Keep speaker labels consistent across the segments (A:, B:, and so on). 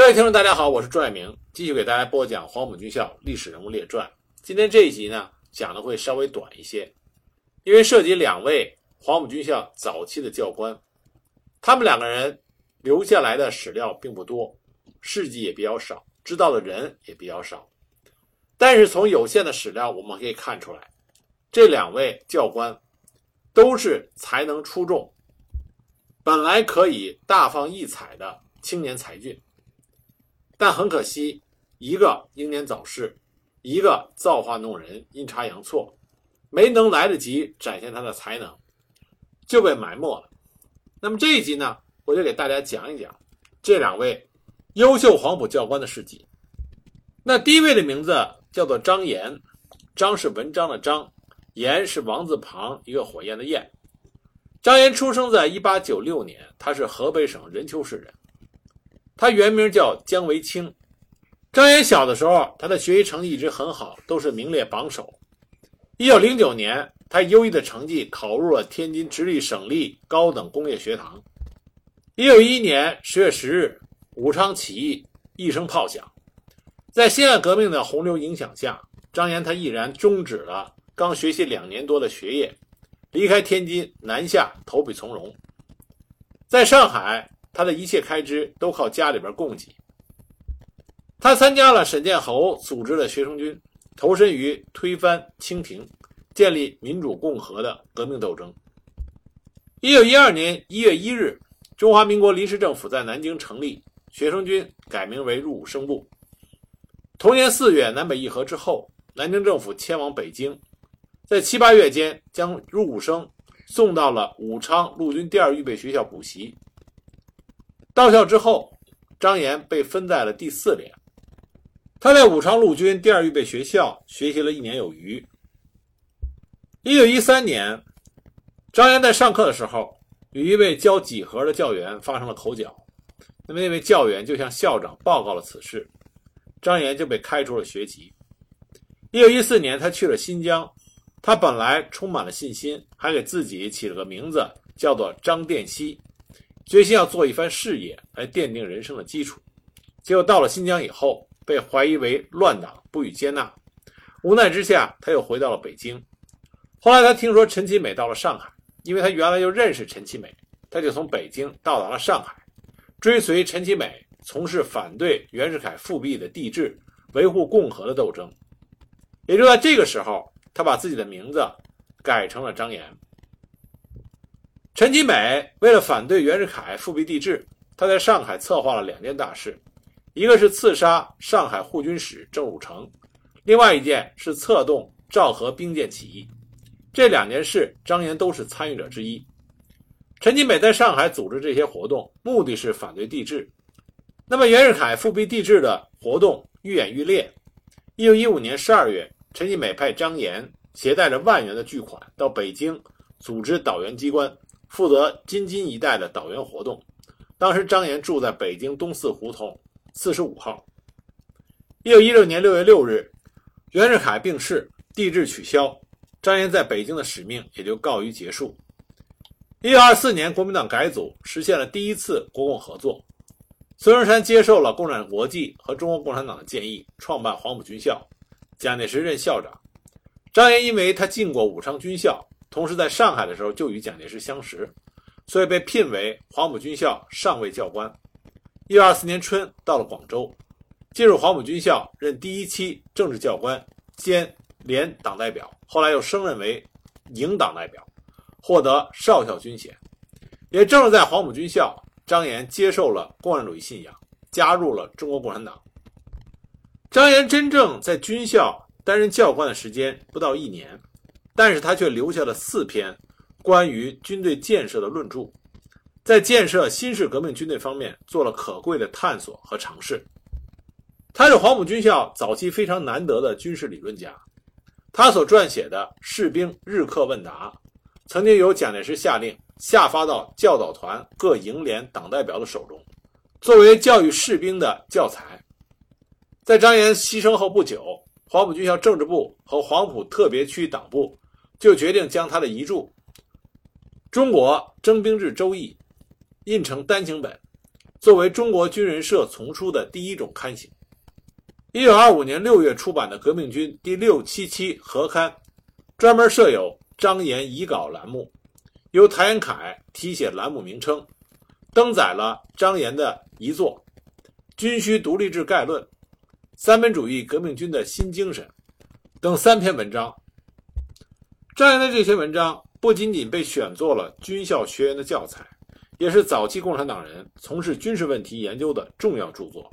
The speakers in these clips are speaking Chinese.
A: 各位听众，大家好，我是朱爱明，继续给大家播讲《黄埔军校历史人物列传》。今天这一集呢，讲的会稍微短一些，因为涉及两位黄埔军校早期的教官，他们两个人留下来的史料并不多，事迹也比较少，知道的人也比较少。但是从有限的史料，我们可以看出来，这两位教官都是才能出众，本来可以大放异彩的青年才俊。但很可惜，一个英年早逝，一个造化弄人，阴差阳错，没能来得及展现他的才能，就被埋没了。那么这一集呢，我就给大家讲一讲这两位优秀黄埔教官的事迹。那第一位的名字叫做张炎，张是文章的张，炎是王字旁一个火焰的焰。张炎出生在一八九六年，他是河北省任丘市人。他原名叫姜维清。张炎小的时候，他的学习成绩一直很好，都是名列榜首。一九零九年，他优异的成绩考入了天津直隶省立高等工业学堂。一九一一年十月十日，武昌起义一声炮响，在辛亥革命的洪流影响下，张岩他毅然终止了刚学习两年多的学业，离开天津南下投笔从戎，在上海。他的一切开支都靠家里边供给。他参加了沈建侯组织的学生军，投身于推翻清廷、建立民主共和的革命斗争。一九一二年一月一日，中华民国临时政府在南京成立，学生军改名为入伍生部。同年四月，南北议和之后，南京政府迁往北京，在七八月间将入伍生送到了武昌陆军第二预备学校补习。到校之后，张炎被分在了第四连。他在武昌陆军第二预备学校学习了一年有余。一九一三年，张炎在上课的时候与一位教几何的教员发生了口角，那么那位教员就向校长报告了此事，张炎就被开除了学籍。一九一四年，他去了新疆，他本来充满了信心，还给自己起了个名字，叫做张殿西。决心要做一番事业来奠定人生的基础，结果到了新疆以后，被怀疑为乱党，不予接纳。无奈之下，他又回到了北京。后来他听说陈其美到了上海，因为他原来就认识陈其美，他就从北京到达了上海，追随陈其美从事反对袁世凯复辟的帝制、维护共和的斗争。也就在这个时候，他把自己的名字改成了张岩。陈其美为了反对袁世凯复辟帝制，他在上海策划了两件大事，一个是刺杀上海护军使郑汝成，另外一件是策动赵和兵谏起义。这两件事，张炎都是参与者之一。陈其美在上海组织这些活动，目的是反对帝制。那么袁世凯复辟帝制的活动愈演愈烈。一九一五年十二月，陈其美派张炎携带着万元的巨款到北京，组织导员机关。负责京津一带的导员活动。当时张炎住在北京东四胡同四十五号。一九一六年六月六日，袁世凯病逝，帝制取消，张岩在北京的使命也就告于结束。一九二四年，国民党改组，实现了第一次国共合作。孙中山接受了共产国际和中国共产党的建议，创办黄埔军校，蒋介石任校长。张岩因为他进过武昌军校。同时，在上海的时候就与蒋介石相识，所以被聘为黄埔军校上尉教官。一九二四年春，到了广州，进入黄埔军校任第一期政治教官兼连党代表，后来又升任为营党代表，获得少校军衔。也正是在黄埔军校，张炎接受了共产主义信仰，加入了中国共产党。张炎真正在军校担任教官的时间不到一年。但是他却留下了四篇关于军队建设的论著，在建设新式革命军队方面做了可贵的探索和尝试。他是黄埔军校早期非常难得的军事理论家，他所撰写的《士兵日课问答》，曾经由蒋介石下令下发到教导团各营连党代表的手中，作为教育士兵的教材。在张炎牺牲后不久，黄埔军校政治部和黄埔特别区党部。就决定将他的遗著《中国征兵制周易》印成单行本，作为中国军人社丛书的第一种刊行。一九二五年六月出版的《革命军》第六七期合刊，专门设有张岩遗稿栏目，由谭延闿题写栏目名称，登载了张岩的遗作《军需独立制概论》《三民主义革命军的新精神》等三篇文章。张岩的这些文章不仅仅被选作了军校学员的教材，也是早期共产党人从事军事问题研究的重要著作。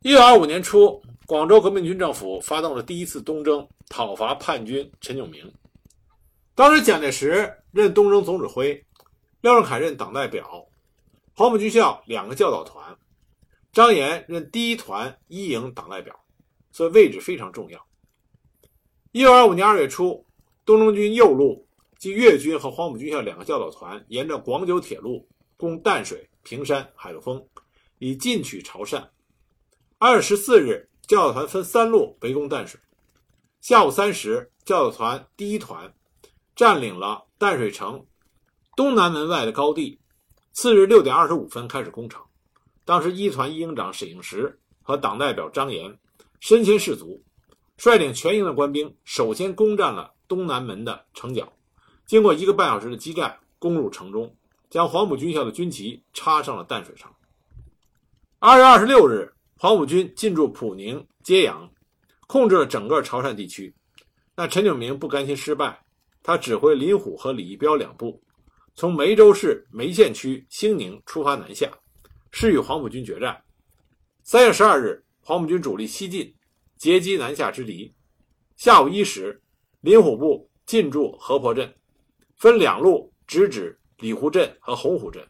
A: 一九二五年初，广州革命军政府发动了第一次东征，讨伐叛军陈炯明。当时蒋介石任东征总指挥，廖仲恺任党代表，黄埔军校两个教导团，张岩任第一团一营党代表，所以位置非常重要。一九二五年二月初，东征军右路即粤军和黄埔军校两个教导团，沿着广九铁路攻淡水、平山、海陆丰，以进取潮汕。二月十四日，教导团分三路围攻淡水。下午三时，教导团第一团占领了淡水城东南门外的高地。次日六点二十五分开始攻城。当时一团一营长沈应时和党代表张岩身先士卒，率领全营的官兵首先攻占了东南门的城角。经过一个半小时的激战，攻入城中，将黄埔军校的军旗插上了淡水城。二月二十六日。黄埔军进驻普宁、揭阳，控制了整个潮汕地区。那陈炯明不甘心失败，他指挥林虎和李义标两部，从梅州市梅县区兴宁出发南下，是与黄埔军决战。三月十二日，黄埔军主力西进，截击南下之敌。下午一时，林虎部进驻河婆镇，分两路直指里湖镇和洪湖镇。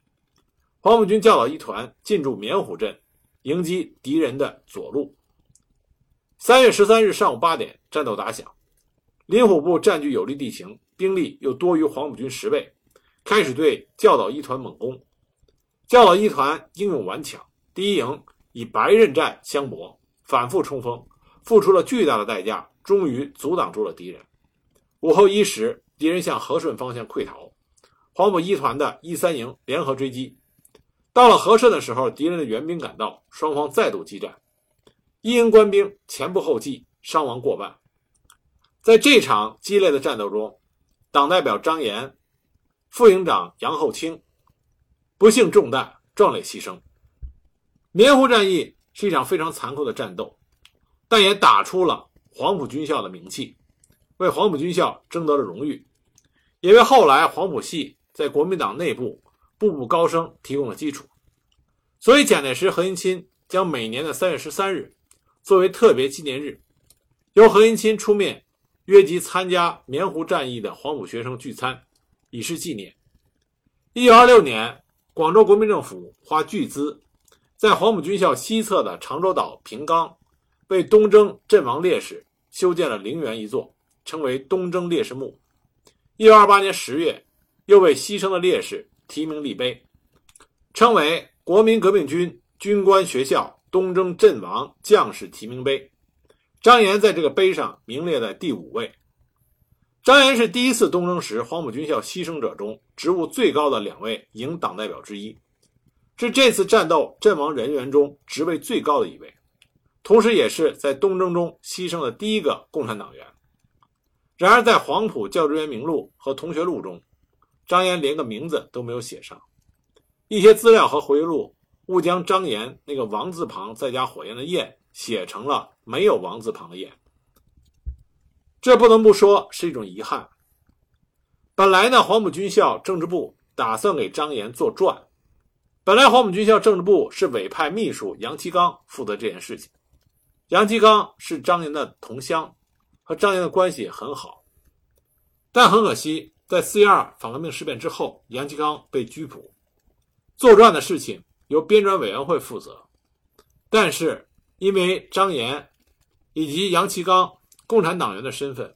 A: 黄埔军教导一团进驻棉湖镇。迎击敌人的左路。三月十三日上午八点，战斗打响，林虎部占据有利地形，兵力又多于黄埔军十倍，开始对教导一团猛攻。教导一团英勇顽强，第一营以白刃战相搏，反复冲锋，付出了巨大的代价，终于阻挡住了敌人。午后一时，敌人向和顺方向溃逃，黄埔一团的一三营联合追击。到了和顺的时候，敌人的援兵赶到，双方再度激战，一营官兵前仆后继，伤亡过半。在这场激烈的战斗中，党代表张岩、副营长杨厚清不幸中弹，壮烈牺牲。棉湖战役是一场非常残酷的战斗，但也打出了黄埔军校的名气，为黄埔军校争得了荣誉，也为后来黄埔系在国民党内部。步步高升提供了基础，所以蒋介石、何应钦将每年的三月十三日作为特别纪念日，由何应钦出面约集参加棉湖战役的黄埔学生聚餐，以示纪念。一九二六年，广州国民政府花巨资在黄埔军校西侧的长洲岛平冈，为东征阵亡烈士修建了陵园一座，称为东征烈士墓。一九二八年十月，又为牺牲的烈士。提名立碑，称为国民革命军军官学校东征阵亡将士提名碑。张岩在这个碑上名列在第五位。张岩是第一次东征时黄埔军校牺牲者中职务最高的两位营党代表之一，是这次战斗阵亡人员中职位最高的一位，同时也是在东征中牺牲的第一个共产党员。然而，在黄埔教职员名录和同学录中，张岩连个名字都没有写上，一些资料和回忆录误将张岩那个王字旁再加火焰的焰写成了没有王字旁的焰，这不能不说是一种遗憾。本来呢，黄埔军校政治部打算给张岩做传，本来黄埔军校政治部是委派秘书杨其刚负责这件事情，杨其刚是张岩的同乡，和张岩的关系也很好，但很可惜。在四一二反革命事变之后，杨其刚被拘捕，作传的事情由编纂委员会负责。但是因为张岩以及杨其刚共产党员的身份，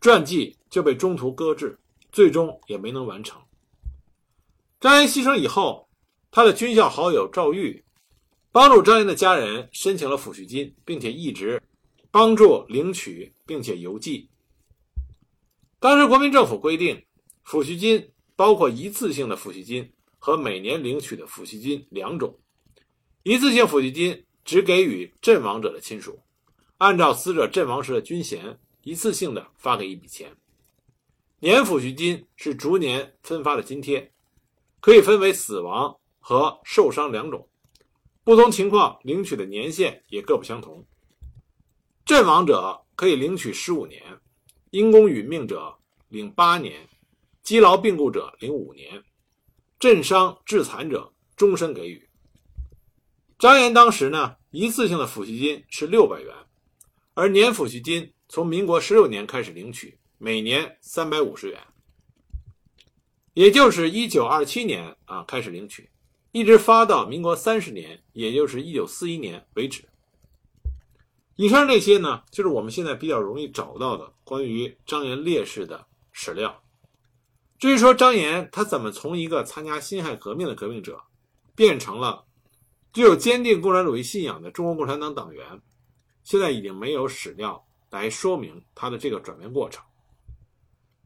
A: 传记就被中途搁置，最终也没能完成。张岩牺牲以后，他的军校好友赵玉帮助张岩的家人申请了抚恤金，并且一直帮助领取，并且邮寄。当时国民政府规定，抚恤金包括一次性的抚恤金和每年领取的抚恤金两种。一次性抚恤金只给予阵亡者的亲属，按照死者阵亡时的军衔，一次性的发给一笔钱。年抚恤金是逐年分发的津贴，可以分为死亡和受伤两种，不同情况领取的年限也各不相同。阵亡者可以领取十五年，因公殒命者领八年，积劳病故者领五年，阵伤致残者终身给予。张岩当时呢，一次性的抚恤金是六百元，而年抚恤金从民国十六年开始领取，每年三百五十元，也就是一九二七年啊开始领取，一直发到民国三十年，也就是一九四一年为止。以上这些呢，就是我们现在比较容易找到的关于张炎烈士的史料。至于说张岩他怎么从一个参加辛亥革命的革命者，变成了具有坚定共产主义信仰的中国共产党党员，现在已经没有史料来说明他的这个转变过程。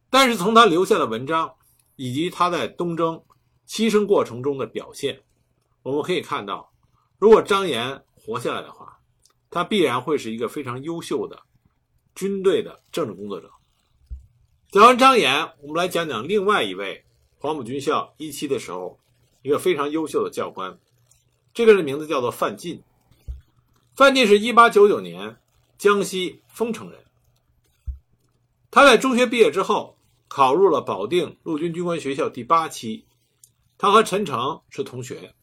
A: 但是从他留下的文章以及他在东征牺牲过程中的表现，我们可以看到，如果张炎活下来的话，他必然会是一个非常优秀的军队的政治工作者。讲完张岩，我们来讲讲另外一位黄埔军校一期的时候一个非常优秀的教官，这个人名字叫做范进。范进是一八九九年江西丰城人。他在中学毕业之后，考入了保定陆军军官学校第八期。他和陈诚是同学。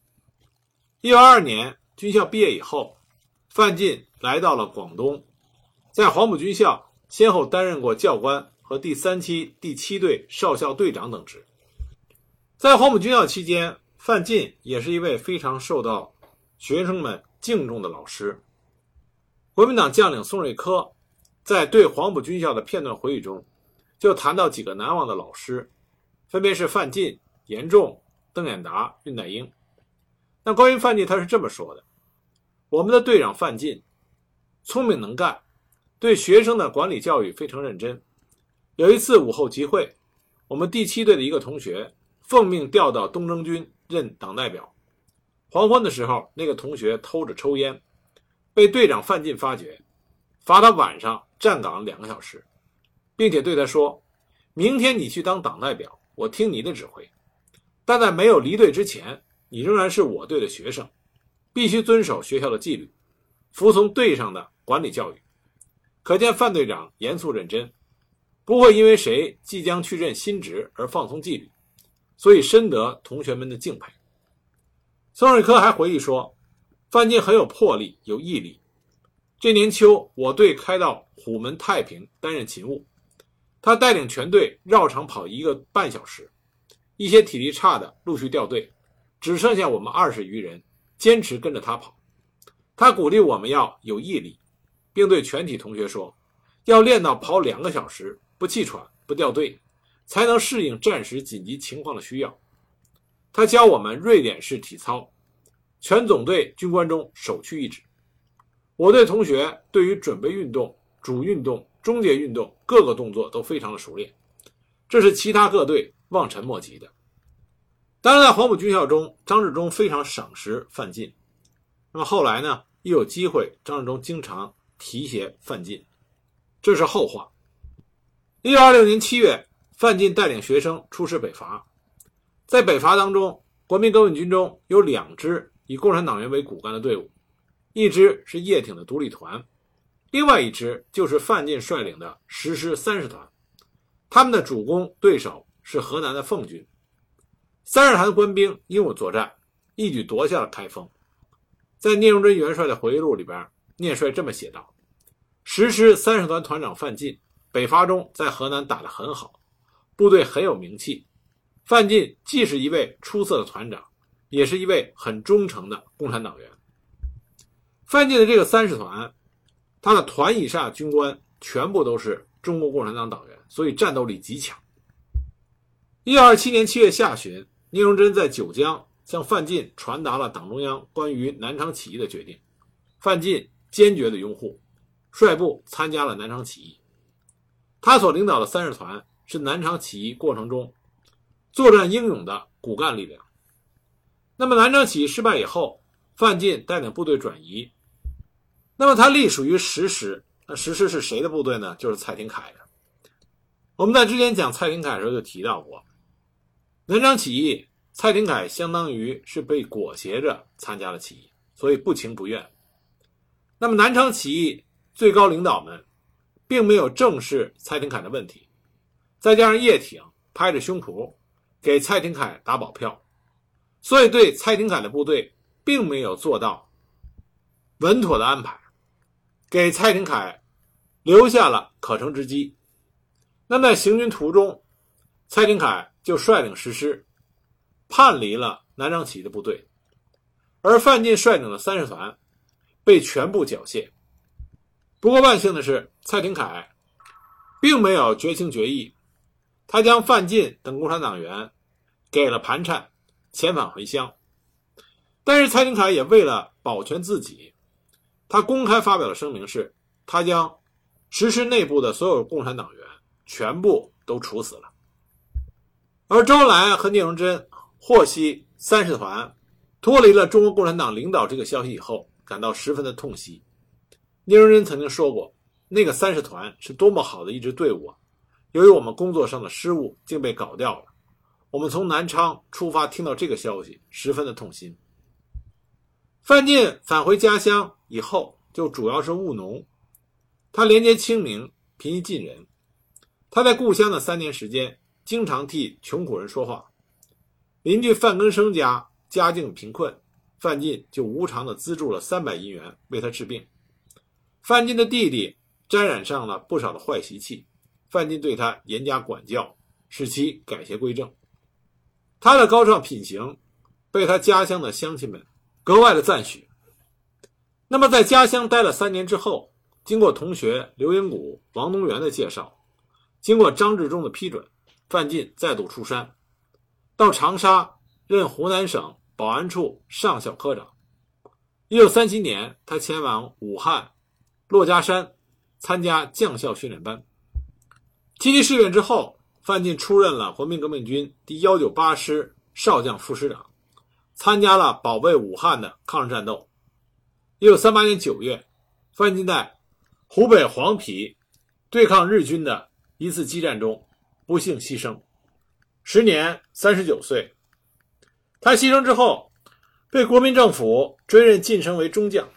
A: 一九二二年军校毕业以后。范进来到了广东，在黄埔军校先后担任过教官和第三期第七队少校队长等职。在黄埔军校期间，范进也是一位非常受到学生们敬重的老师。国民党将领宋瑞珂在对黄埔军校的片段回忆中，就谈到几个难忘的老师，分别是范进、严仲、邓演达、恽代英。那关于范进，他是这么说的。我们的队长范进，聪明能干，对学生的管理教育非常认真。有一次午后集会，我们第七队的一个同学奉命调到东征军任党代表。黄昏的时候，那个同学偷着抽烟，被队长范进发觉，罚他晚上站岗两个小时，并且对他说：“明天你去当党代表，我听你的指挥。但在没有离队之前，你仍然是我队的学生。”必须遵守学校的纪律，服从队上的管理教育。可见范队长严肃认真，不会因为谁即将去任新职而放松纪律，所以深得同学们的敬佩。宋瑞珂还回忆说，范进很有魄力，有毅力。这年秋，我队开到虎门太平担任勤务，他带领全队绕场跑一个半小时，一些体力差的陆续掉队，只剩下我们二十余人。坚持跟着他跑，他鼓励我们要有毅力，并对全体同学说：“要练到跑两个小时不气喘不掉队，才能适应战时紧急情况的需要。”他教我们瑞典式体操，全总队军官中首屈一指。我队同学对于准备运动、主运动、终结运动各个动作都非常的熟练，这是其他各队望尘莫及的。当然，在黄埔军校中，张治中非常赏识范进。那么后来呢，一有机会，张治中经常提携范进，这是后话。一九二六年七月，范进带领学生出师北伐。在北伐当中，国民革命军中有两支以共产党员为骨干的队伍，一支是叶挺的独立团，另外一支就是范进率领的十师三十团。他们的主攻对手是河南的奉军。三十团的官兵英勇作战，一举夺下了开封。在聂荣臻元帅的回忆录里边，聂帅这么写道：“十师三十团团长范进，北伐中在河南打得很好，部队很有名气。范进既是一位出色的团长，也是一位很忠诚的共产党员。范进的这个三十团，他的团以上军官全部都是中国共产党党员，所以战斗力极强。一九二七年七月下旬。聂荣臻在九江向范进传达了党中央关于南昌起义的决定，范进坚决的拥护，率部参加了南昌起义。他所领导的三十团是南昌起义过程中作战英勇的骨干力量。那么南昌起义失败以后，范进带领部队转移。那么他隶属于十师，那十师是谁的部队呢？就是蔡廷锴的。我们在之前讲蔡廷锴的时候就提到过，南昌起义，蔡廷锴相当于是被裹挟着参加了起义，所以不情不愿。那么南昌起义最高领导们并没有正视蔡廷锴的问题，再加上叶挺拍着胸脯给蔡廷锴打保票，所以对蔡廷锴的部队并没有做到稳妥的安排。给蔡廷锴留下了可乘之机。那在行军途中，蔡廷锴就率领十师叛离了南昌起义的部队，而范进率领的三十团被全部缴械。不过万幸的是，蔡廷锴并没有绝情绝义，他将范进等共产党员给了盘缠，遣返回乡。但是蔡廷锴也为了保全自己。他公开发表的声明是，他将实施内部的所有共产党员全部都处死了。而周恩来和聂荣臻获悉三十团脱离了中国共产党领导这个消息以后，感到十分的痛惜。聂荣臻曾经说过，那个三十团是多么好的一支队伍啊！由于我们工作上的失误，竟被搞掉了。我们从南昌出发，听到这个消息，十分的痛心。范进返回家乡以后，就主要是务农。他廉洁清明，平易近人。他在故乡的三年时间，经常替穷苦人说话。邻居范根生家家境贫困，范进就无偿的资助了三百银元为他治病。范进的弟弟沾染上了不少的坏习气，范进对他严加管教，使其改邪归正。他的高尚品行，被他家乡的乡亲们。格外的赞许。那么，在家乡待了三年之后，经过同学刘英谷、王东元的介绍，经过张治中的批准，范进再度出山，到长沙任湖南省保安处上校科长。一九三七年，他前往武汉珞珈山参加将校训练班。七七事变之后，范进出任了国民革命军第幺九八师少将副师长。参加了保卫武汉的抗日战斗。一九三八年九月，范进在湖北黄陂对抗日军的一次激战中不幸牺牲，时年三十九岁。他牺牲之后，被国民政府追认晋升为中将，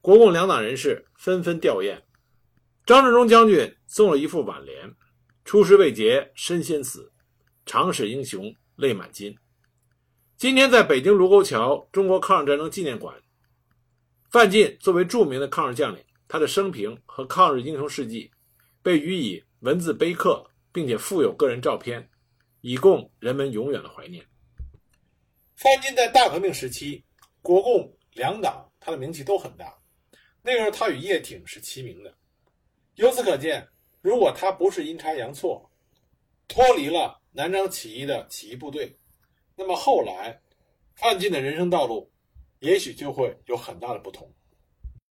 A: 国共两党人士纷纷吊唁。张治中将军送了一副挽联：“出师未捷身先死，长使英雄泪满襟。”今天在北京卢沟桥中国抗日战争纪念馆，范进作为著名的抗日将领，他的生平和抗日英雄事迹被予以文字碑刻，并且附有个人照片，以供人们永远的怀念。范进在大革命时期，国共两党他的名气都很大，那时候他与叶挺是齐名的。由此可见，如果他不是阴差阳错脱离了南昌起义的起义部队，那么后来，范进的人生道路，也许就会有很大的不同。